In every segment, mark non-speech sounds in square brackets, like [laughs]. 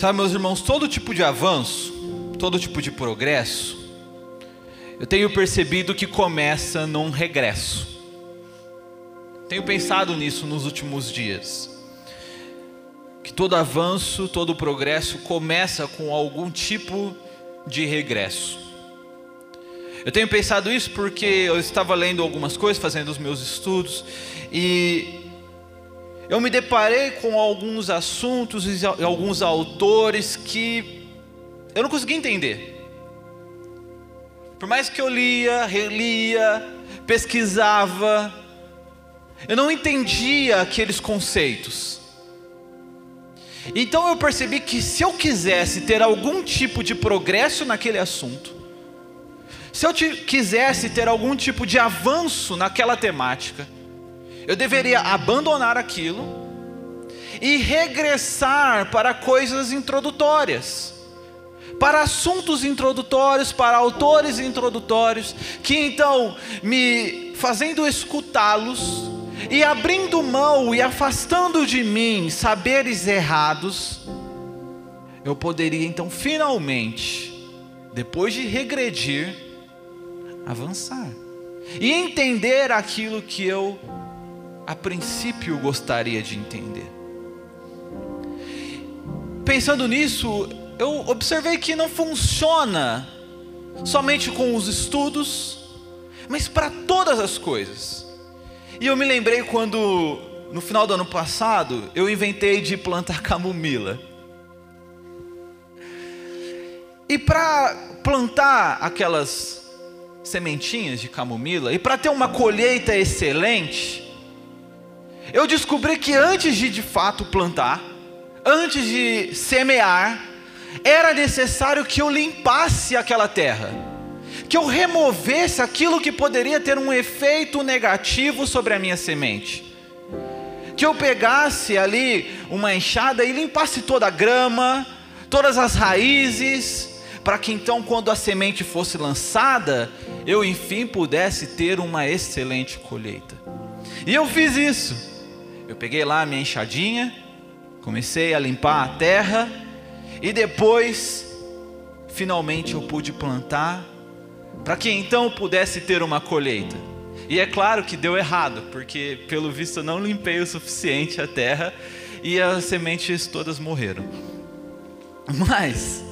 Sabe, meus irmãos, todo tipo de avanço, todo tipo de progresso, eu tenho percebido que começa num regresso. Tenho pensado nisso nos últimos dias. Que todo avanço, todo progresso começa com algum tipo de regresso. Eu tenho pensado isso porque eu estava lendo algumas coisas, fazendo os meus estudos, e eu me deparei com alguns assuntos e alguns autores que eu não conseguia entender. Por mais que eu lia, relia, pesquisava, eu não entendia aqueles conceitos. Então eu percebi que se eu quisesse ter algum tipo de progresso naquele assunto, se eu quisesse ter algum tipo de avanço naquela temática, eu deveria abandonar aquilo e regressar para coisas introdutórias, para assuntos introdutórios, para autores introdutórios, que então me fazendo escutá-los e abrindo mão e afastando de mim saberes errados, eu poderia então finalmente, depois de regredir, avançar e entender aquilo que eu a princípio gostaria de entender. Pensando nisso, eu observei que não funciona somente com os estudos, mas para todas as coisas. E eu me lembrei quando, no final do ano passado, eu inventei de plantar [laughs] camomila. E para plantar aquelas sementinhas de camomila, e para ter uma colheita excelente, eu descobri que antes de de fato plantar, antes de semear, era necessário que eu limpasse aquela terra, que eu removesse aquilo que poderia ter um efeito negativo sobre a minha semente. Que eu pegasse ali uma enxada e limpasse toda a grama, todas as raízes, para que então, quando a semente fosse lançada, eu enfim pudesse ter uma excelente colheita. E eu fiz isso. Eu peguei lá a minha enxadinha, comecei a limpar a terra e depois, finalmente, eu pude plantar, para que então pudesse ter uma colheita. E é claro que deu errado, porque pelo visto eu não limpei o suficiente a terra e as sementes todas morreram. Mas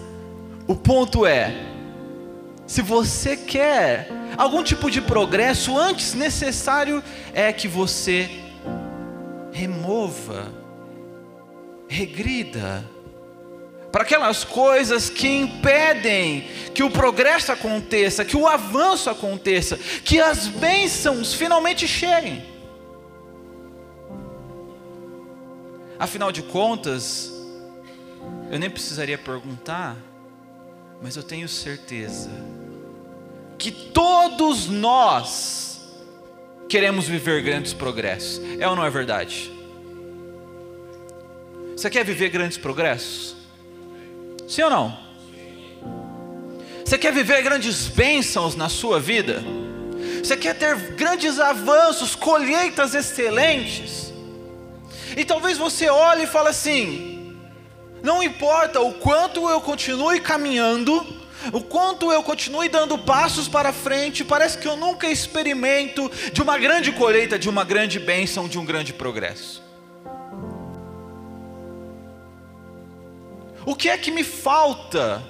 o ponto é, se você quer algum tipo de progresso, antes necessário é que você remova, regrida, para aquelas coisas que impedem que o progresso aconteça, que o avanço aconteça, que as bênçãos finalmente cheguem. Afinal de contas, eu nem precisaria perguntar, mas eu tenho certeza que todos nós queremos viver grandes progressos. É ou não é verdade? Você quer viver grandes progressos? Sim ou não? Você quer viver grandes bênçãos na sua vida? Você quer ter grandes avanços, colheitas excelentes? E talvez você olhe e fale assim: não importa o quanto eu continue caminhando, o quanto eu continue dando passos para frente, parece que eu nunca experimento de uma grande colheita, de uma grande bênção, de um grande progresso. O que é que me falta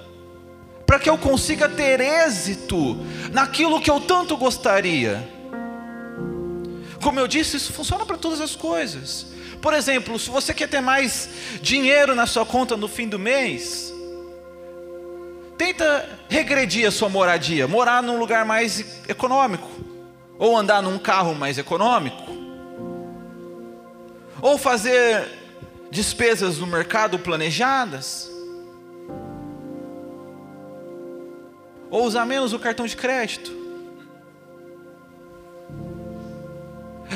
para que eu consiga ter êxito naquilo que eu tanto gostaria? Como eu disse, isso funciona para todas as coisas. Por exemplo, se você quer ter mais dinheiro na sua conta no fim do mês, Tenta regredir a sua moradia, morar num lugar mais econômico, ou andar num carro mais econômico, ou fazer despesas no mercado planejadas, ou usar menos o cartão de crédito.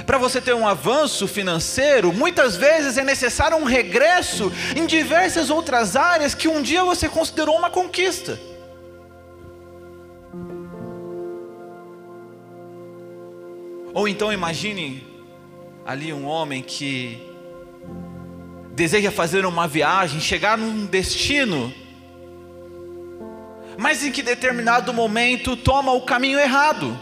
Para você ter um avanço financeiro, muitas vezes é necessário um regresso em diversas outras áreas que um dia você considerou uma conquista. Ou então imagine ali um homem que deseja fazer uma viagem, chegar num destino, mas em que determinado momento toma o caminho errado.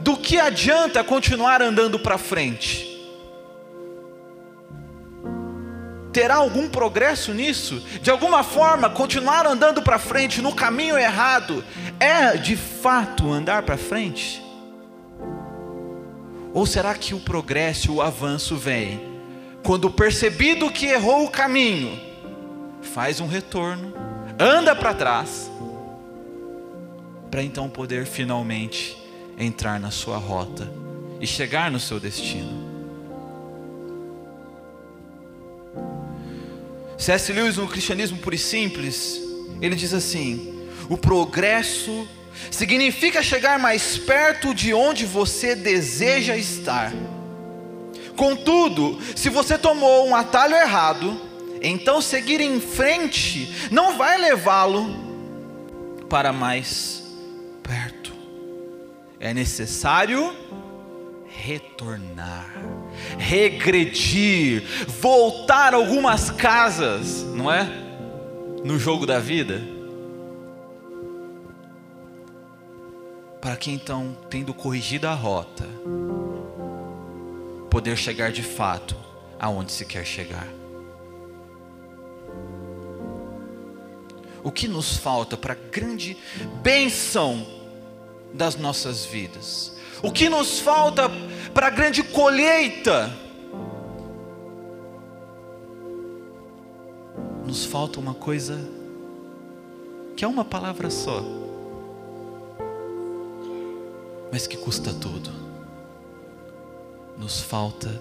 Do que adianta continuar andando para frente? Terá algum progresso nisso? De alguma forma, continuar andando para frente no caminho errado é de fato andar para frente? Ou será que o progresso, o avanço vem quando percebido que errou o caminho, faz um retorno, anda para trás, para então poder finalmente entrar na sua rota e chegar no seu destino? C.S. Lewis, no Cristianismo Puro e Simples, ele diz assim: o progresso significa chegar mais perto de onde você deseja estar. Contudo, se você tomou um atalho errado, então seguir em frente não vai levá-lo para mais perto. É necessário retornar, regredir, voltar algumas casas, não é? No jogo da vida. Para que então, tendo corrigido a rota, poder chegar de fato aonde se quer chegar. O que nos falta para a grande bênção das nossas vidas? O que nos falta para a grande colheita? Nos falta uma coisa que é uma palavra só, mas que custa tudo. Nos falta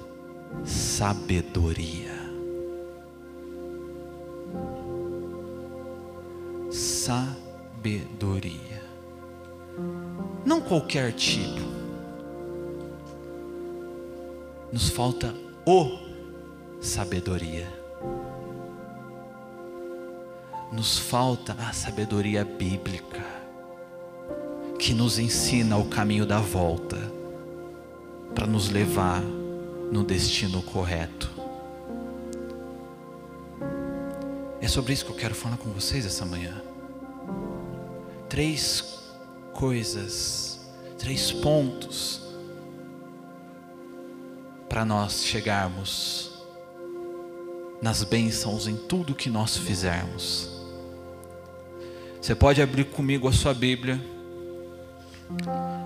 sabedoria. Sabedoria. Qualquer tipo nos falta o sabedoria. Nos falta a sabedoria bíblica, que nos ensina o caminho da volta, para nos levar no destino correto. É sobre isso que eu quero falar com vocês essa manhã. Três coisas, três pontos para nós chegarmos nas bênçãos em tudo que nós fizermos. Você pode abrir comigo a sua Bíblia,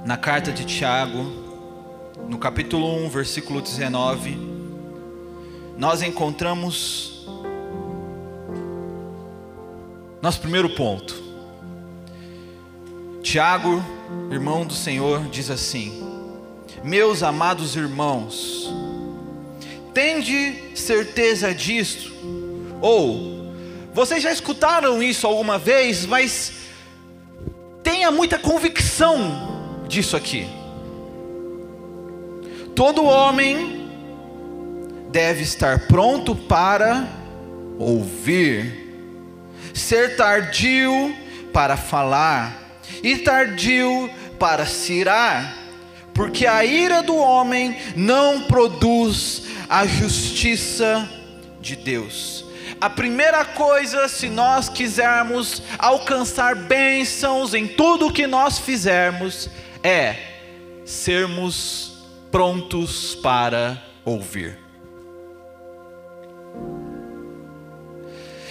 na carta de Tiago, no capítulo 1, versículo 19, nós encontramos nosso primeiro ponto. Tiago, irmão do Senhor, diz assim: Meus amados irmãos, tende certeza disto, ou vocês já escutaram isso alguma vez, mas tenha muita convicção disso aqui. Todo homem deve estar pronto para ouvir, ser tardio para falar e tardio para cirar, porque a ira do homem não produz a justiça de Deus. A primeira coisa, se nós quisermos alcançar bênçãos em tudo que nós fizermos, é sermos prontos para ouvir.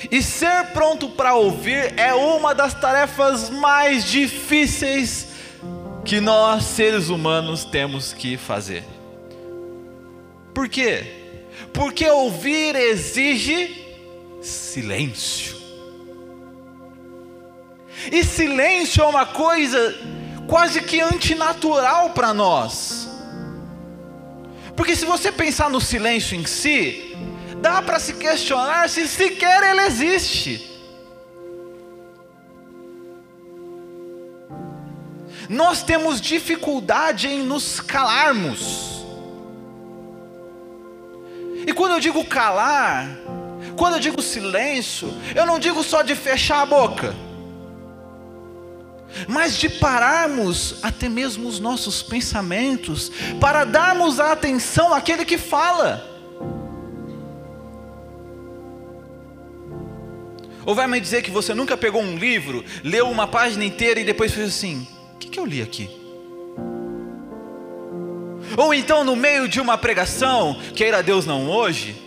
E ser pronto para ouvir é uma das tarefas mais difíceis que nós, seres humanos, temos que fazer. Por quê? Porque ouvir exige silêncio. E silêncio é uma coisa quase que antinatural para nós. Porque se você pensar no silêncio em si, dá para se questionar se sequer ele existe. Nós temos dificuldade em nos calarmos. E quando eu digo calar, quando eu digo silêncio, eu não digo só de fechar a boca, mas de pararmos até mesmo os nossos pensamentos, para darmos a atenção àquele que fala. Ou vai me dizer que você nunca pegou um livro, leu uma página inteira e depois fez assim: o que, que eu li aqui? Ou então, no meio de uma pregação, queira Deus não hoje,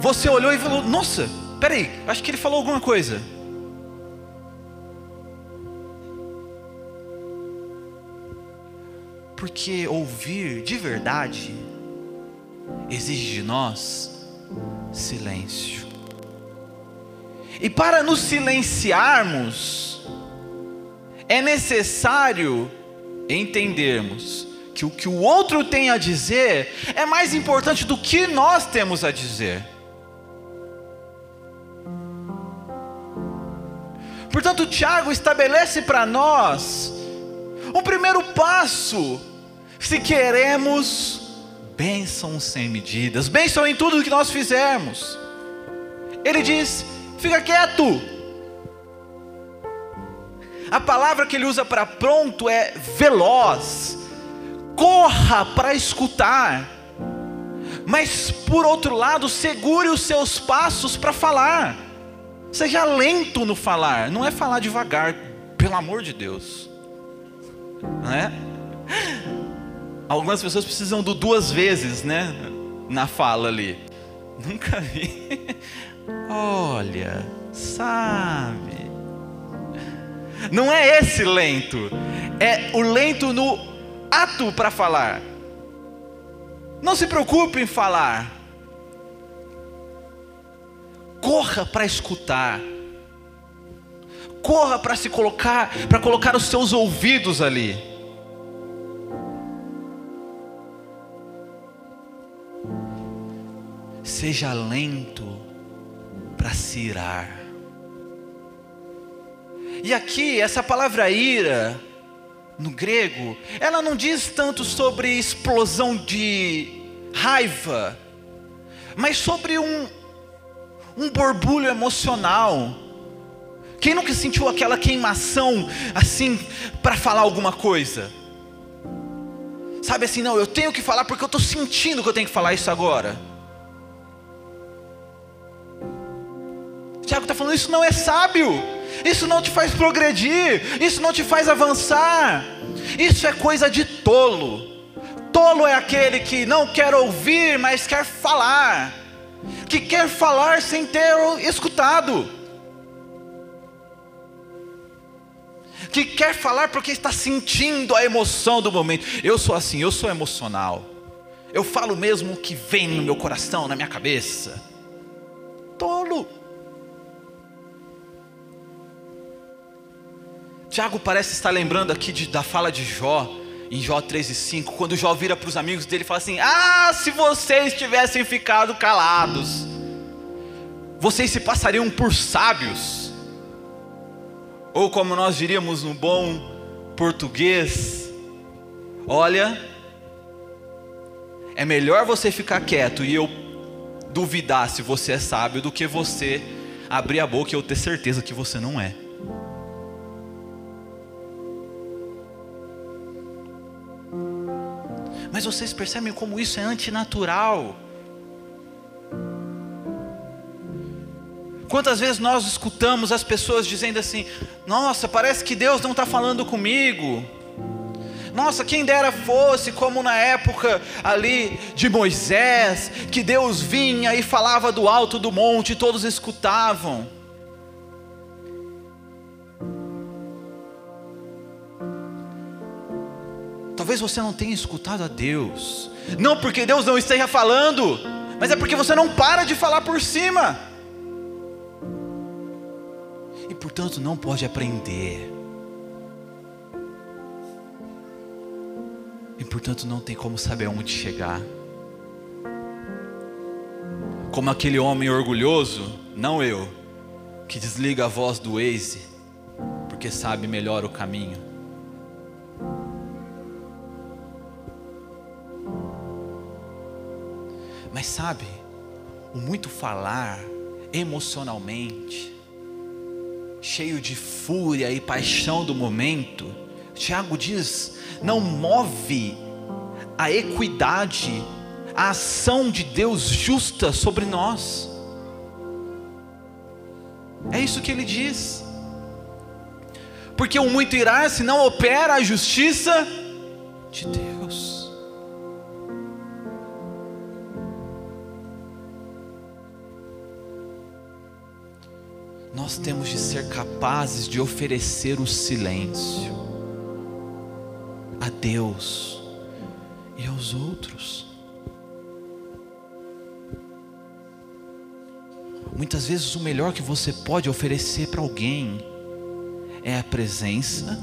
você olhou e falou: Nossa, peraí, acho que ele falou alguma coisa. Porque ouvir de verdade exige de nós silêncio. E para nos silenciarmos, é necessário entendermos que o que o outro tem a dizer é mais importante do que nós temos a dizer. Portanto, Tiago estabelece para nós um primeiro passo, se queremos bênção sem medidas, bênção em tudo que nós fizermos. Ele diz: fica quieto. A palavra que ele usa para pronto é veloz, corra para escutar, mas por outro lado, segure os seus passos para falar. Seja lento no falar, não é falar devagar, pelo amor de Deus. Não é? Algumas pessoas precisam do duas vezes, né? Na fala ali. Nunca vi. Olha, sabe. Não é esse lento, é o lento no ato para falar. Não se preocupe em falar. Corra para escutar. Corra para se colocar, para colocar os seus ouvidos ali. Seja lento para se irar. E aqui, essa palavra ira, no grego, ela não diz tanto sobre explosão de raiva, mas sobre um, um borbulho emocional. Quem nunca sentiu aquela queimação assim para falar alguma coisa? Sabe assim, não, eu tenho que falar porque eu estou sentindo que eu tenho que falar isso agora. Tiago está falando, isso não é sábio, isso não te faz progredir, isso não te faz avançar, isso é coisa de tolo. Tolo é aquele que não quer ouvir, mas quer falar, que quer falar sem ter escutado, que quer falar porque está sentindo a emoção do momento. Eu sou assim, eu sou emocional, eu falo mesmo o que vem no meu coração, na minha cabeça. Tolo. Tiago parece estar lembrando aqui de, da fala de Jó, em Jó 3 e 5, quando Jó vira para os amigos dele e fala assim: Ah, se vocês tivessem ficado calados, vocês se passariam por sábios, ou como nós diríamos no bom português, olha, é melhor você ficar quieto e eu duvidar se você é sábio do que você abrir a boca e eu ter certeza que você não é. Mas vocês percebem como isso é antinatural. Quantas vezes nós escutamos as pessoas dizendo assim: Nossa, parece que Deus não está falando comigo. Nossa, quem dera fosse como na época ali de Moisés, que Deus vinha e falava do alto do monte e todos escutavam. Talvez você não tenha escutado a Deus, não porque Deus não esteja falando, mas é porque você não para de falar por cima, e portanto não pode aprender, e portanto não tem como saber onde chegar. Como aquele homem orgulhoso, não eu, que desliga a voz do Waze, porque sabe melhor o caminho. Mas sabe, o muito falar emocionalmente, cheio de fúria e paixão do momento, Tiago diz, não move a equidade, a ação de Deus justa sobre nós. É isso que ele diz. Porque o muito irá se não opera a justiça de Deus. Temos de ser capazes de oferecer o silêncio a Deus e aos outros. Muitas vezes o melhor que você pode oferecer para alguém é a presença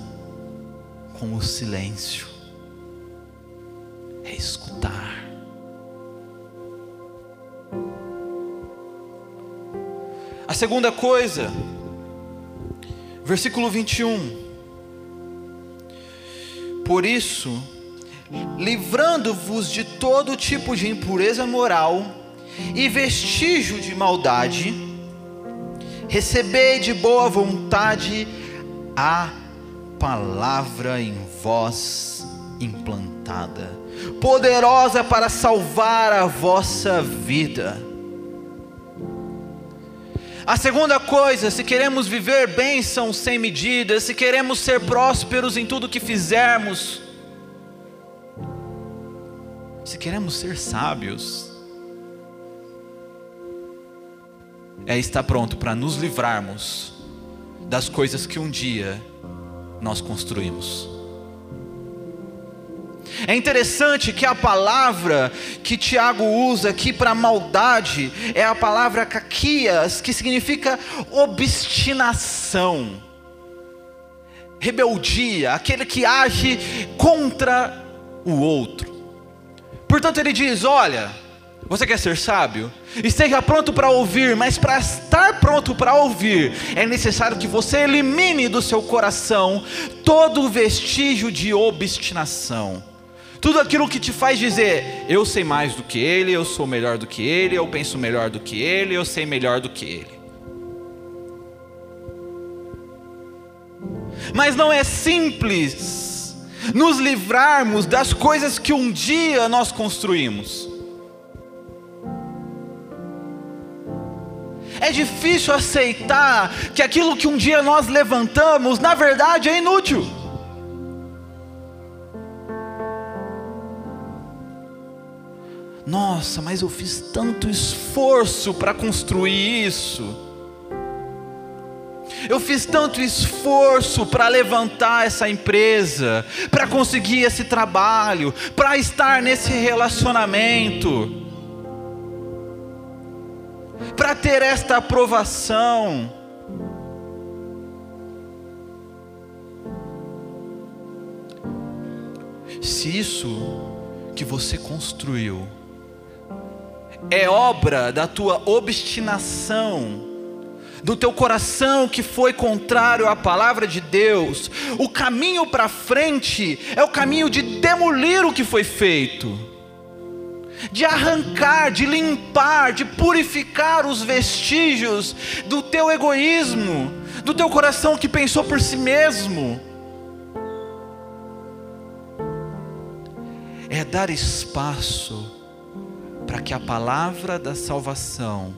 com o silêncio, é escutar. A segunda coisa, versículo 21. Por isso, livrando-vos de todo tipo de impureza moral e vestígio de maldade, recebei de boa vontade a palavra em vós implantada, poderosa para salvar a vossa vida. A segunda coisa, se queremos viver bênção sem medida, se queremos ser prósperos em tudo que fizermos, se queremos ser sábios, é estar pronto para nos livrarmos das coisas que um dia nós construímos. É interessante que a palavra que Tiago usa aqui para maldade é a palavra caquias, que significa obstinação, rebeldia, aquele que age contra o outro. Portanto, ele diz: Olha, você quer ser sábio? Esteja pronto para ouvir, mas para estar pronto para ouvir, é necessário que você elimine do seu coração todo vestígio de obstinação. Tudo aquilo que te faz dizer, eu sei mais do que ele, eu sou melhor do que ele, eu penso melhor do que ele, eu sei melhor do que ele. Mas não é simples nos livrarmos das coisas que um dia nós construímos. É difícil aceitar que aquilo que um dia nós levantamos, na verdade, é inútil. Nossa, mas eu fiz tanto esforço para construir isso. Eu fiz tanto esforço para levantar essa empresa, para conseguir esse trabalho, para estar nesse relacionamento para ter esta aprovação. Se isso que você construiu é obra da tua obstinação, do teu coração que foi contrário à palavra de Deus, o caminho para frente é o caminho de demolir o que foi feito de arrancar, de limpar, de purificar os vestígios do teu egoísmo, do teu coração que pensou por si mesmo. É dar espaço para que a palavra da salvação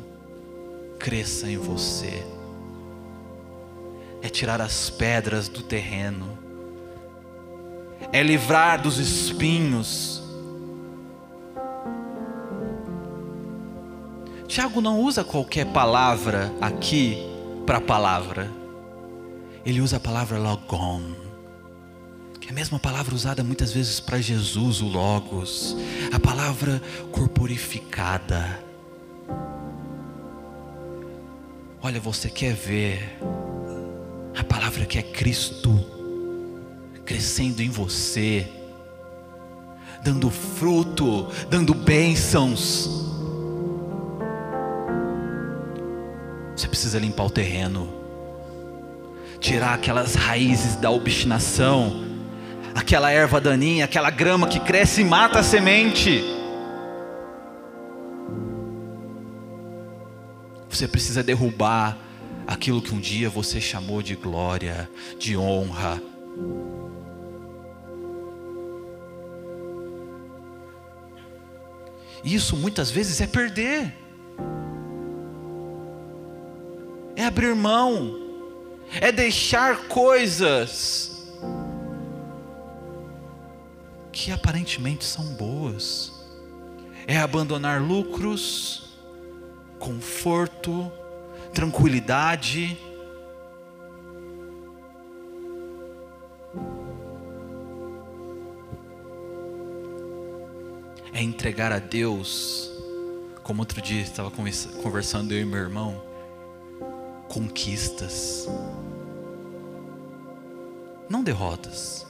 cresça em você. É tirar as pedras do terreno. É livrar dos espinhos Tiago não usa qualquer palavra aqui para palavra. Ele usa a palavra logon, é a mesma palavra usada muitas vezes para Jesus, o logos, a palavra corporificada. Olha, você quer ver a palavra que é Cristo crescendo em você, dando fruto, dando bênçãos Você precisa limpar o terreno, tirar aquelas raízes da obstinação, aquela erva daninha, aquela grama que cresce e mata a semente. Você precisa derrubar aquilo que um dia você chamou de glória, de honra. Isso muitas vezes é perder. é abrir mão, é deixar coisas que aparentemente são boas, é abandonar lucros, conforto, tranquilidade, é entregar a Deus, como outro dia estava conversando eu e meu irmão, conquistas, não derrotas.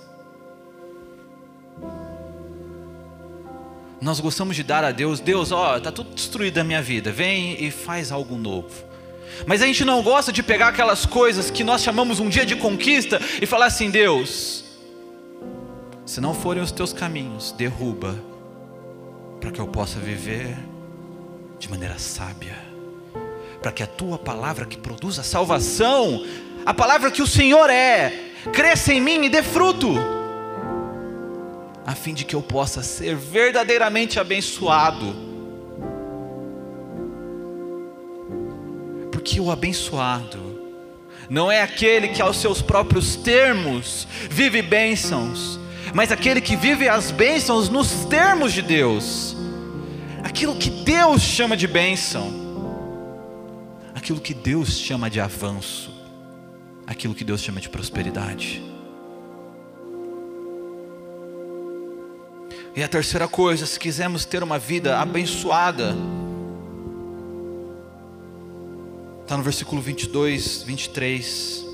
Nós gostamos de dar a Deus, Deus, ó, tá tudo destruído a minha vida, vem e faz algo novo. Mas a gente não gosta de pegar aquelas coisas que nós chamamos um dia de conquista e falar assim: Deus, se não forem os teus caminhos, derruba, para que eu possa viver de maneira sábia, para que a tua palavra que produz a salvação, a palavra que o Senhor é, cresça em mim e dê fruto a fim de que eu possa ser verdadeiramente abençoado. Porque o abençoado não é aquele que aos seus próprios termos vive bênçãos, mas aquele que vive as bênçãos nos termos de Deus. Aquilo que Deus chama de bênção, aquilo que Deus chama de avanço, aquilo que Deus chama de prosperidade. E a terceira coisa, se quisermos ter uma vida abençoada, está no versículo 22, 23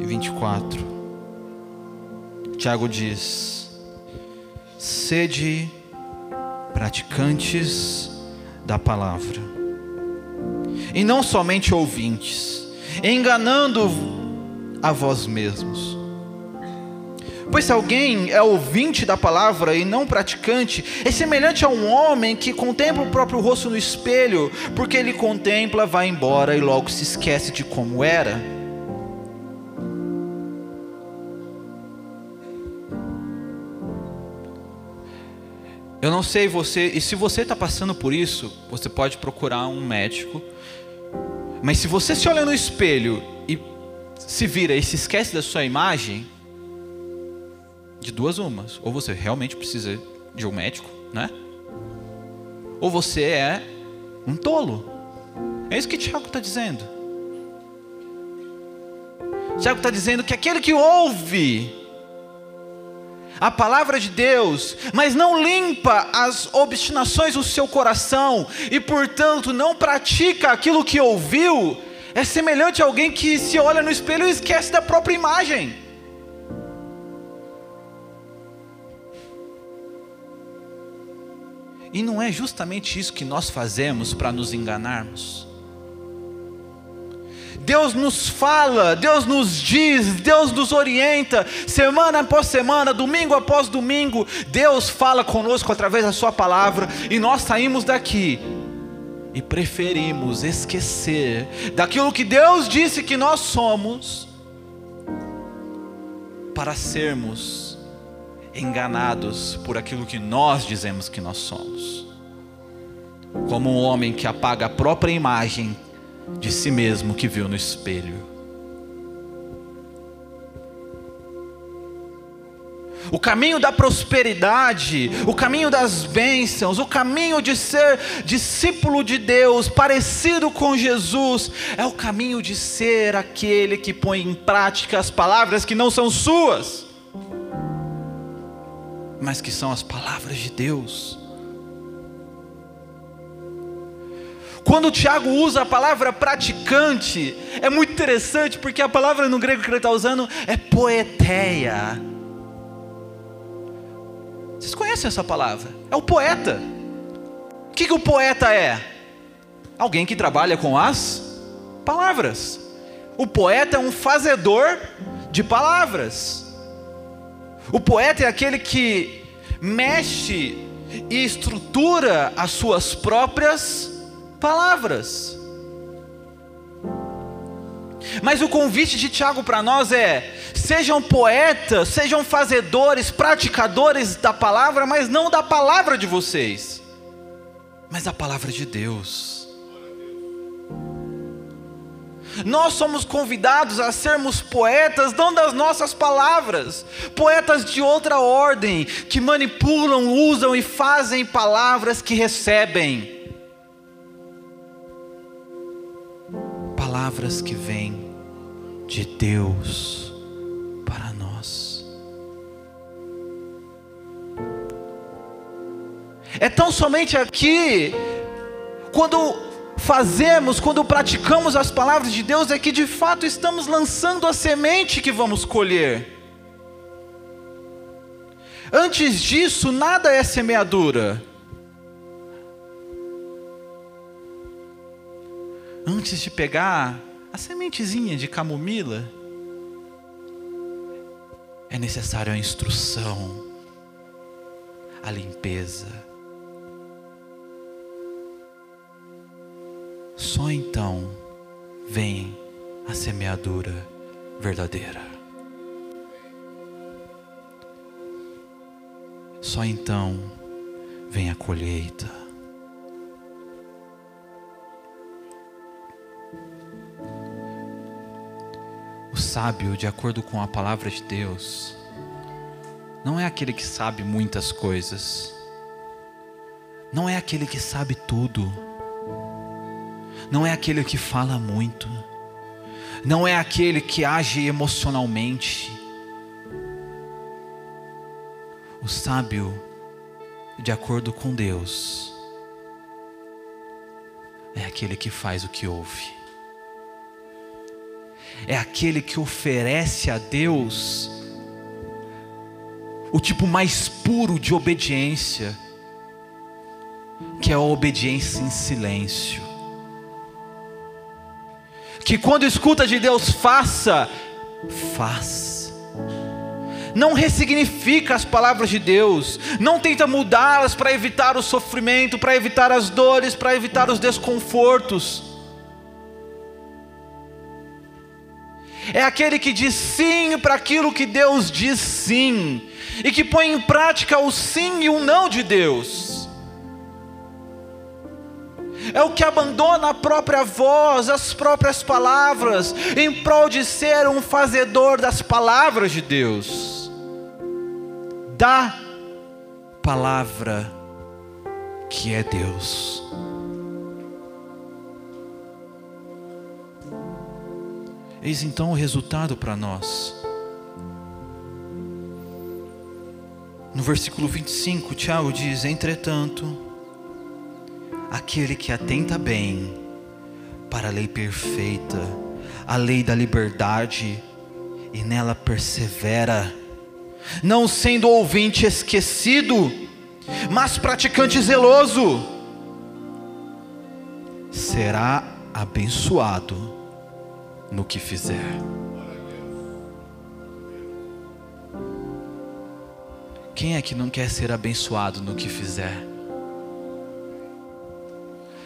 e 24. Tiago diz: Sede praticantes da palavra, e não somente ouvintes, enganando a vós mesmos. Pois se alguém é ouvinte da palavra e não praticante, é semelhante a um homem que contempla o próprio rosto no espelho, porque ele contempla, vai embora e logo se esquece de como era. Eu não sei você, e se você está passando por isso, você pode procurar um médico. Mas se você se olha no espelho e se vira e se esquece da sua imagem, de duas umas. Ou você realmente precisa de um médico, né? Ou você é um tolo. É isso que Tiago está dizendo. Tiago está dizendo que aquele que ouve a palavra de Deus, mas não limpa as obstinações do seu coração e, portanto, não pratica aquilo que ouviu, é semelhante a alguém que se olha no espelho e esquece da própria imagem. E não é justamente isso que nós fazemos para nos enganarmos? Deus nos fala, Deus nos diz, Deus nos orienta, semana após semana, domingo após domingo, Deus fala conosco através da Sua palavra, e nós saímos daqui e preferimos esquecer daquilo que Deus disse que nós somos, para sermos enganados por aquilo que nós dizemos que nós somos. Como um homem que apaga a própria imagem de si mesmo que viu no espelho. O caminho da prosperidade, o caminho das bênçãos, o caminho de ser discípulo de Deus, parecido com Jesus, é o caminho de ser aquele que põe em prática as palavras que não são suas mas que são as palavras de Deus. Quando o Tiago usa a palavra praticante, é muito interessante porque a palavra no grego que ele está usando é poeteia. Vocês conhecem essa palavra? É o poeta. O que, que o poeta é? Alguém que trabalha com as palavras. O poeta é um fazedor de palavras. O poeta é aquele que mexe e estrutura as suas próprias palavras. Mas o convite de Tiago para nós é: sejam poetas, sejam fazedores, praticadores da palavra, mas não da palavra de vocês, mas da palavra de Deus. Nós somos convidados a sermos poetas, não das nossas palavras, poetas de outra ordem, que manipulam, usam e fazem palavras que recebem. Palavras que vêm de Deus para nós. É tão somente aqui, quando fazemos, quando praticamos as palavras de Deus, é que de fato estamos lançando a semente que vamos colher. Antes disso, nada é semeadura. Antes de pegar a sementezinha de camomila, é necessário a instrução, a limpeza Só então vem a semeadura verdadeira. Só então vem a colheita. O sábio, de acordo com a palavra de Deus, não é aquele que sabe muitas coisas, não é aquele que sabe tudo não é aquele que fala muito, não é aquele que age emocionalmente. O sábio, de acordo com Deus, é aquele que faz o que ouve, é aquele que oferece a Deus o tipo mais puro de obediência, que é a obediência em silêncio que quando escuta de Deus, faça, faz. Não ressignifica as palavras de Deus, não tenta mudá-las para evitar o sofrimento, para evitar as dores, para evitar os desconfortos. É aquele que diz sim para aquilo que Deus diz sim, e que põe em prática o sim e o não de Deus é o que abandona a própria voz, as próprias palavras, em prol de ser um fazedor das palavras de Deus, da palavra que é Deus. Eis então o resultado para nós. No versículo 25, Tiago diz: Entretanto, aquele que atenta bem para a lei perfeita, a lei da liberdade, e nela persevera, não sendo ouvinte esquecido, mas praticante zeloso, será abençoado no que fizer. Quem é que não quer ser abençoado no que fizer?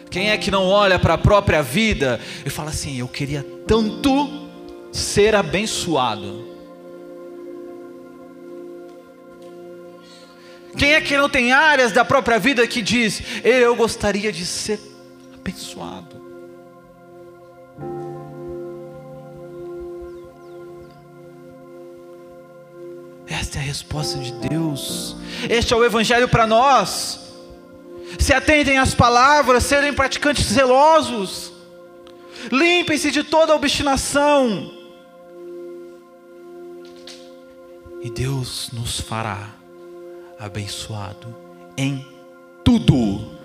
Quem é que não olha para a própria vida e fala assim: eu queria tanto ser abençoado? Quem é que não tem áreas da própria vida que diz: eu gostaria de ser abençoado? Esta é a resposta de Deus. Este é o Evangelho para nós se atentem às palavras, serem praticantes zelosos, limpem-se de toda obstinação, e Deus nos fará abençoado em tudo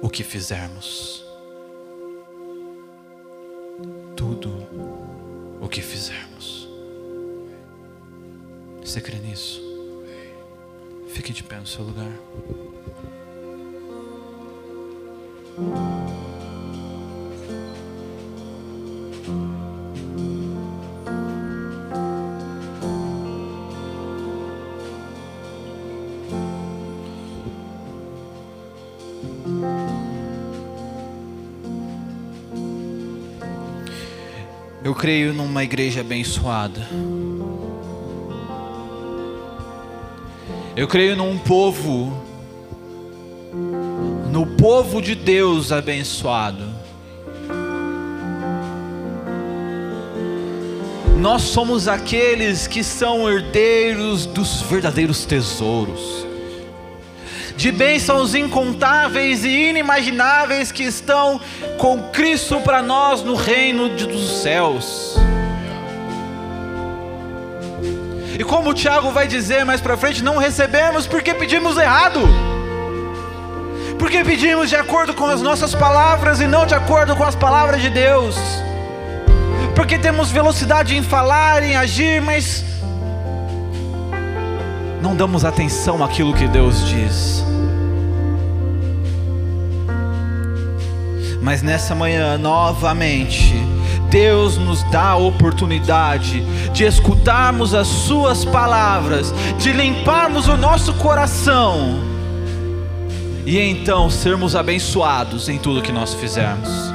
o que fizermos. Tudo o que fizermos. Você crê nisso? Fique de pé no seu lugar. Eu creio numa igreja abençoada. Eu creio num povo, no povo de Deus abençoado. Nós somos aqueles que são herdeiros dos verdadeiros tesouros, de bênçãos incontáveis e inimagináveis que estão com Cristo para nós no reino dos céus. E como o Tiago vai dizer mais para frente, não recebemos porque pedimos errado. Porque pedimos de acordo com as nossas palavras e não de acordo com as palavras de Deus. Porque temos velocidade em falar, em agir, mas não damos atenção àquilo que Deus diz. Mas nessa manhã, novamente, Deus nos dá a oportunidade de escutarmos as Suas palavras, de limparmos o nosso coração e então sermos abençoados em tudo que nós fizermos.